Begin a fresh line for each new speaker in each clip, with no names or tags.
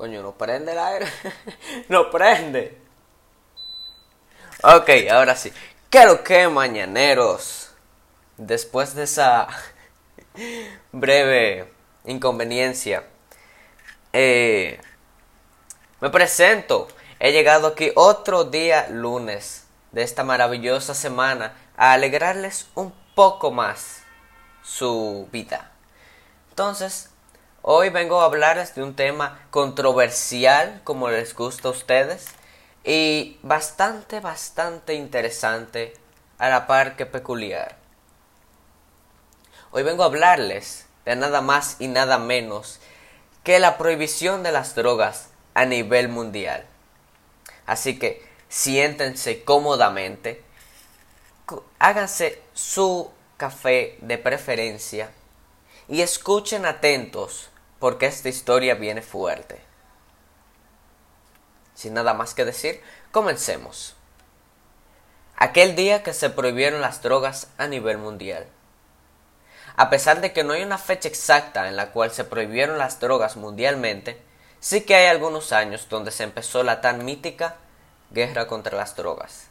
Coño, ¿no prende el aire? ¡No prende! Ok, ahora sí. ¿Qué lo que, mañaneros? Después de esa breve inconveniencia, eh, me presento. He llegado aquí otro día lunes de esta maravillosa semana a alegrarles un poco más su vida. Entonces, Hoy vengo a hablarles de un tema controversial, como les gusta a ustedes, y bastante, bastante interesante, a la par que peculiar. Hoy vengo a hablarles de nada más y nada menos que la prohibición de las drogas a nivel mundial. Así que siéntense cómodamente, háganse su café de preferencia y escuchen atentos porque esta historia viene fuerte. Sin nada más que decir, comencemos. Aquel día que se prohibieron las drogas a nivel mundial. A pesar de que no hay una fecha exacta en la cual se prohibieron las drogas mundialmente, sí que hay algunos años donde se empezó la tan mítica guerra contra las drogas.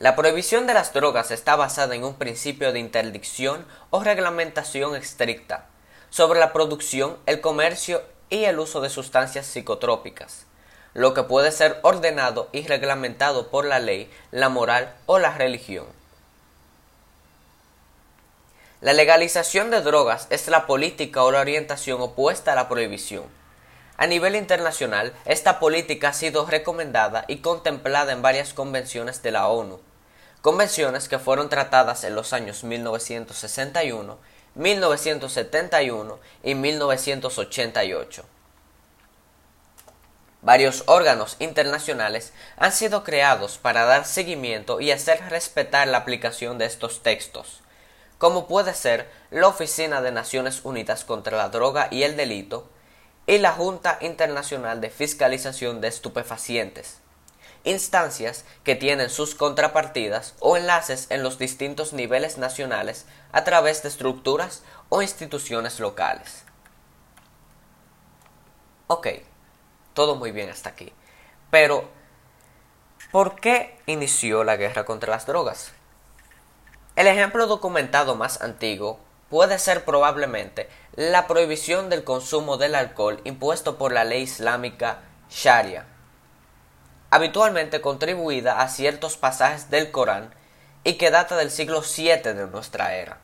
La prohibición de las drogas está basada en un principio de interdicción o reglamentación estricta sobre la producción, el comercio y el uso de sustancias psicotrópicas, lo que puede ser ordenado y reglamentado por la ley, la moral o la religión. La legalización de drogas es la política o la orientación opuesta a la prohibición. A nivel internacional, esta política ha sido recomendada y contemplada en varias convenciones de la ONU, convenciones que fueron tratadas en los años 1961, 1971 y 1988. Varios órganos internacionales han sido creados para dar seguimiento y hacer respetar la aplicación de estos textos, como puede ser la Oficina de Naciones Unidas contra la Droga y el Delito y la Junta Internacional de Fiscalización de Estupefacientes, instancias que tienen sus contrapartidas o enlaces en los distintos niveles nacionales a través de estructuras o instituciones locales. Ok, todo muy bien hasta aquí. Pero, ¿por qué inició la guerra contra las drogas? El ejemplo documentado más antiguo puede ser probablemente la prohibición del consumo del alcohol impuesto por la ley islámica Sharia habitualmente contribuida a ciertos pasajes del Corán y que data del siglo VII de nuestra era.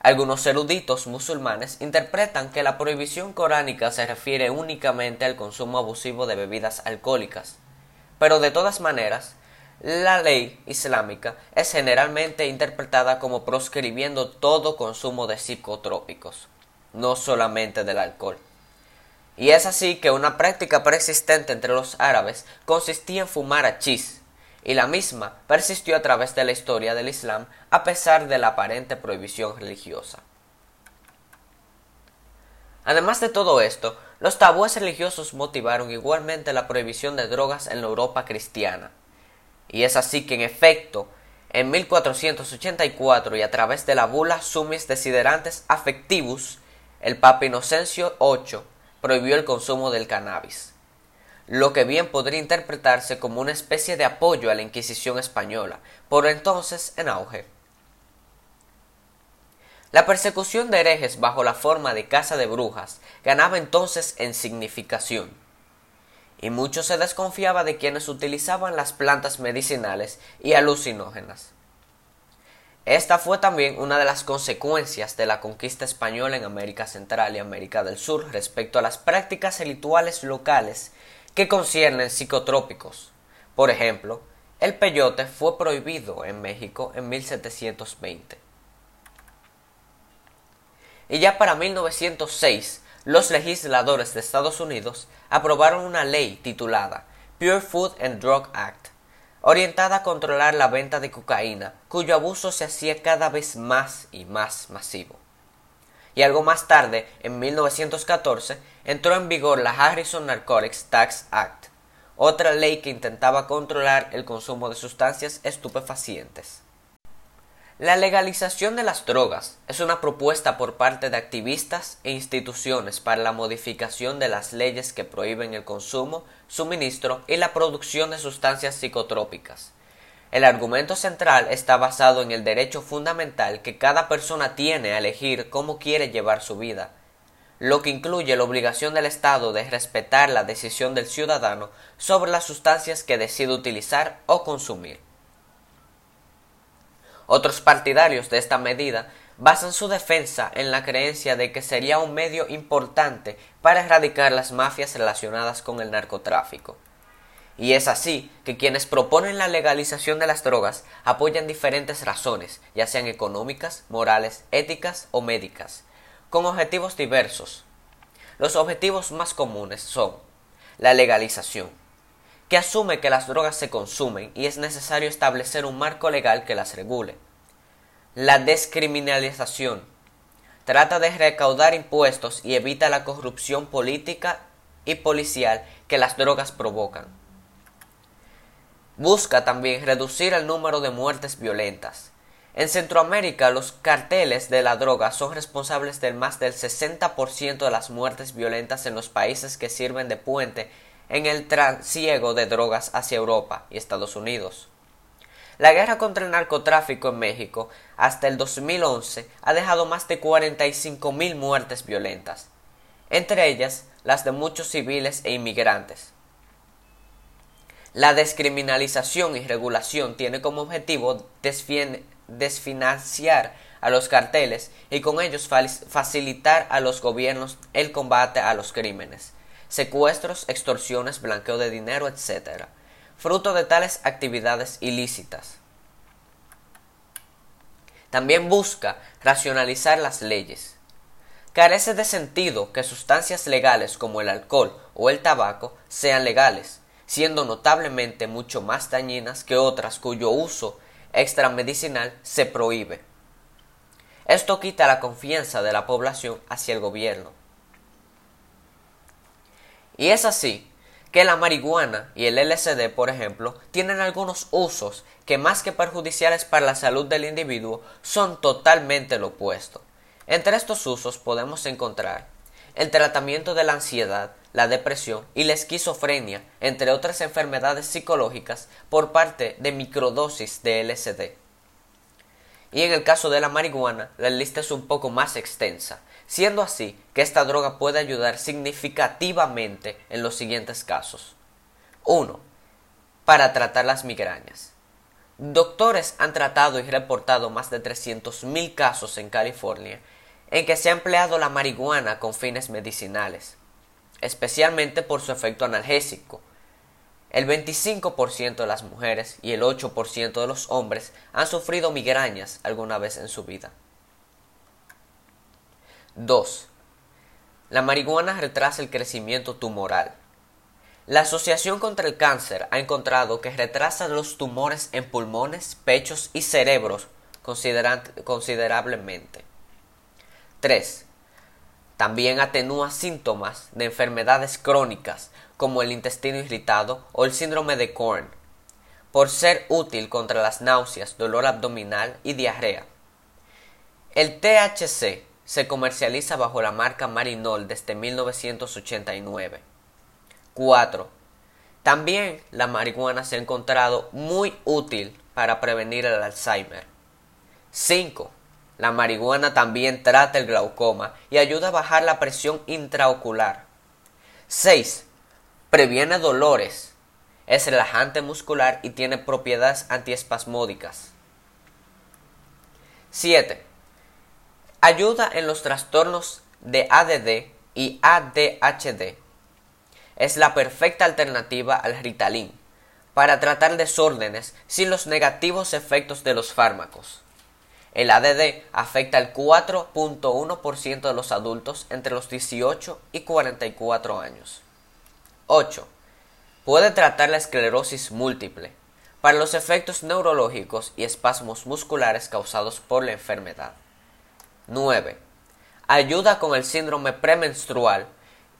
Algunos eruditos musulmanes interpretan que la prohibición coránica se refiere únicamente al consumo abusivo de bebidas alcohólicas, pero de todas maneras, la ley islámica es generalmente interpretada como proscribiendo todo consumo de psicotrópicos, no solamente del alcohol. Y es así que una práctica persistente entre los árabes consistía en fumar hachís, y la misma persistió a través de la historia del Islam a pesar de la aparente prohibición religiosa. Además de todo esto, los tabúes religiosos motivaron igualmente la prohibición de drogas en la Europa cristiana. Y es así que en efecto, en 1484 y a través de la bula Sumis Desiderantes Affectivus, el Papa Inocencio VIII prohibió el consumo del cannabis, lo que bien podría interpretarse como una especie de apoyo a la Inquisición española, por entonces en auge. La persecución de herejes bajo la forma de caza de brujas ganaba entonces en significación, y mucho se desconfiaba de quienes utilizaban las plantas medicinales y alucinógenas. Esta fue también una de las consecuencias de la conquista española en América Central y América del Sur respecto a las prácticas rituales locales que conciernen psicotrópicos. Por ejemplo, el peyote fue prohibido en México en 1720. Y ya para 1906, los legisladores de Estados Unidos aprobaron una ley titulada Pure Food and Drug Act, orientada a controlar la venta de cocaína, cuyo abuso se hacía cada vez más y más masivo. Y algo más tarde, en 1914, entró en vigor la Harrison Narcotics Tax Act, otra ley que intentaba controlar el consumo de sustancias estupefacientes. La legalización de las drogas es una propuesta por parte de activistas e instituciones para la modificación de las leyes que prohíben el consumo, suministro y la producción de sustancias psicotrópicas. El argumento central está basado en el derecho fundamental que cada persona tiene a elegir cómo quiere llevar su vida, lo que incluye la obligación del Estado de respetar la decisión del ciudadano sobre las sustancias que decide utilizar o consumir. Otros partidarios de esta medida basan su defensa en la creencia de que sería un medio importante para erradicar las mafias relacionadas con el narcotráfico. Y es así que quienes proponen la legalización de las drogas apoyan diferentes razones, ya sean económicas, morales, éticas o médicas, con objetivos diversos. Los objetivos más comunes son la legalización, que asume que las drogas se consumen y es necesario establecer un marco legal que las regule. La descriminalización trata de recaudar impuestos y evita la corrupción política y policial que las drogas provocan. Busca también reducir el número de muertes violentas. En Centroamérica, los carteles de la droga son responsables del más del 60% de las muertes violentas en los países que sirven de puente en el trasiego de drogas hacia Europa y Estados Unidos. La guerra contra el narcotráfico en México hasta el 2011 ha dejado más de 45.000 muertes violentas, entre ellas las de muchos civiles e inmigrantes. La descriminalización y regulación tiene como objetivo desfinanciar a los carteles y con ellos facilitar a los gobiernos el combate a los crímenes secuestros, extorsiones, blanqueo de dinero, etc., fruto de tales actividades ilícitas. También busca racionalizar las leyes. Carece de sentido que sustancias legales como el alcohol o el tabaco sean legales, siendo notablemente mucho más dañinas que otras cuyo uso extramedicinal se prohíbe. Esto quita la confianza de la población hacia el gobierno. Y es así que la marihuana y el LSD, por ejemplo, tienen algunos usos que más que perjudiciales para la salud del individuo son totalmente lo opuesto. Entre estos usos podemos encontrar el tratamiento de la ansiedad, la depresión y la esquizofrenia, entre otras enfermedades psicológicas, por parte de microdosis de LSD. Y en el caso de la marihuana, la lista es un poco más extensa, siendo así que esta droga puede ayudar significativamente en los siguientes casos. 1. Para tratar las migrañas. Doctores han tratado y reportado más de 300.000 casos en California en que se ha empleado la marihuana con fines medicinales, especialmente por su efecto analgésico. El 25% de las mujeres y el 8% de los hombres han sufrido migrañas alguna vez en su vida. 2. La marihuana retrasa el crecimiento tumoral. La Asociación contra el Cáncer ha encontrado que retrasa los tumores en pulmones, pechos y cerebros considerablemente. 3. También atenúa síntomas de enfermedades crónicas como el intestino irritado o el síndrome de Korn, por ser útil contra las náuseas, dolor abdominal y diarrea. El THC se comercializa bajo la marca Marinol desde 1989. 4. También la marihuana se ha encontrado muy útil para prevenir el Alzheimer. 5. La marihuana también trata el glaucoma y ayuda a bajar la presión intraocular. 6. Previene dolores. Es relajante muscular y tiene propiedades antiespasmódicas. 7 Ayuda en los trastornos de ADD y ADHD. Es la perfecta alternativa al Ritalin para tratar desórdenes sin los negativos efectos de los fármacos. El ADD afecta al 4.1% de los adultos entre los 18 y 44 años. 8. Puede tratar la esclerosis múltiple para los efectos neurológicos y espasmos musculares causados por la enfermedad. 9. Ayuda con el síndrome premenstrual,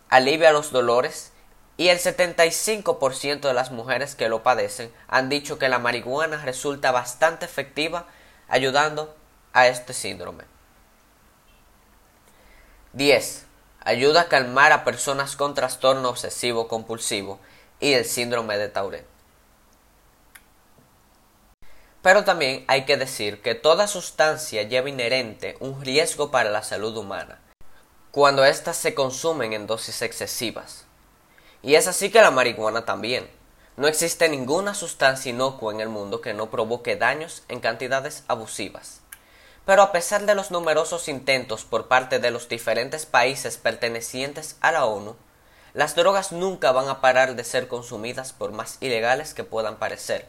alivia los dolores y el 75% de las mujeres que lo padecen han dicho que la marihuana resulta bastante efectiva ayudando a este síndrome. 10. Ayuda a calmar a personas con trastorno obsesivo compulsivo y el síndrome de Tourette. Pero también hay que decir que toda sustancia lleva inherente un riesgo para la salud humana, cuando éstas se consumen en dosis excesivas. Y es así que la marihuana también. No existe ninguna sustancia inocua en el mundo que no provoque daños en cantidades abusivas. Pero a pesar de los numerosos intentos por parte de los diferentes países pertenecientes a la ONU, las drogas nunca van a parar de ser consumidas por más ilegales que puedan parecer.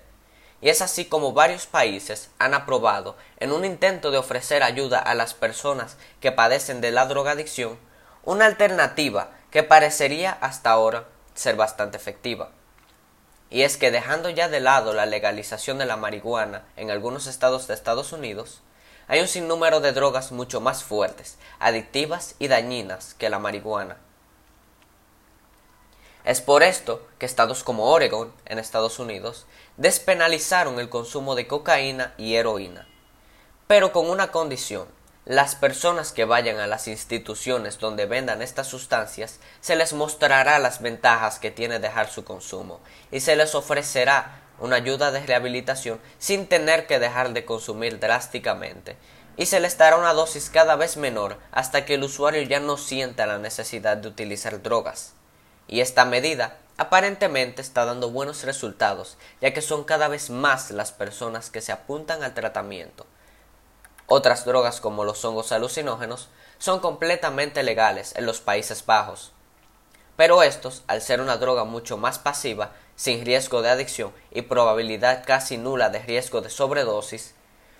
Y es así como varios países han aprobado, en un intento de ofrecer ayuda a las personas que padecen de la drogadicción, una alternativa que parecería hasta ahora ser bastante efectiva. Y es que dejando ya de lado la legalización de la marihuana en algunos estados de Estados Unidos, hay un sinnúmero de drogas mucho más fuertes, adictivas y dañinas que la marihuana. Es por esto que estados como Oregon, en Estados Unidos, despenalizaron el consumo de cocaína y heroína, pero con una condición, las personas que vayan a las instituciones donde vendan estas sustancias se les mostrará las ventajas que tiene dejar su consumo y se les ofrecerá una ayuda de rehabilitación sin tener que dejar de consumir drásticamente y se les dará una dosis cada vez menor hasta que el usuario ya no sienta la necesidad de utilizar drogas. Y esta medida aparentemente está dando buenos resultados, ya que son cada vez más las personas que se apuntan al tratamiento. Otras drogas como los hongos alucinógenos son completamente legales en los Países Bajos. Pero estos, al ser una droga mucho más pasiva, sin riesgo de adicción y probabilidad casi nula de riesgo de sobredosis,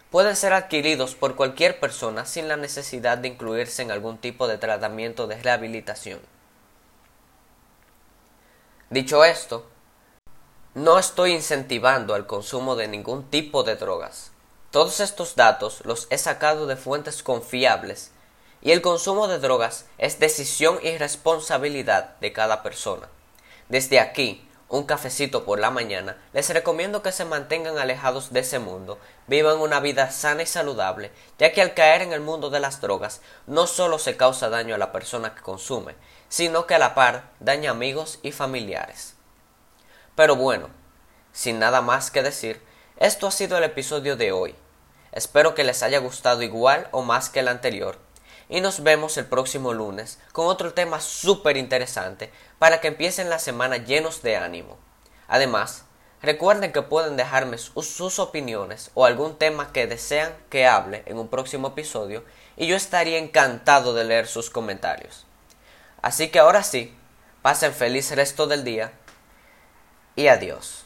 pueden ser adquiridos por cualquier persona sin la necesidad de incluirse en algún tipo de tratamiento de rehabilitación. Dicho esto, no estoy incentivando el consumo de ningún tipo de drogas. Todos estos datos los he sacado de fuentes confiables y el consumo de drogas es decisión y responsabilidad de cada persona. Desde aquí, un cafecito por la mañana, les recomiendo que se mantengan alejados de ese mundo, vivan una vida sana y saludable, ya que al caer en el mundo de las drogas no solo se causa daño a la persona que consume, sino que a la par daña amigos y familiares. Pero bueno, sin nada más que decir, esto ha sido el episodio de hoy. Espero que les haya gustado igual o más que el anterior. Y nos vemos el próximo lunes con otro tema súper interesante para que empiecen la semana llenos de ánimo. Además, recuerden que pueden dejarme sus opiniones o algún tema que desean que hable en un próximo episodio y yo estaría encantado de leer sus comentarios. Así que ahora sí, pasen feliz resto del día y adiós.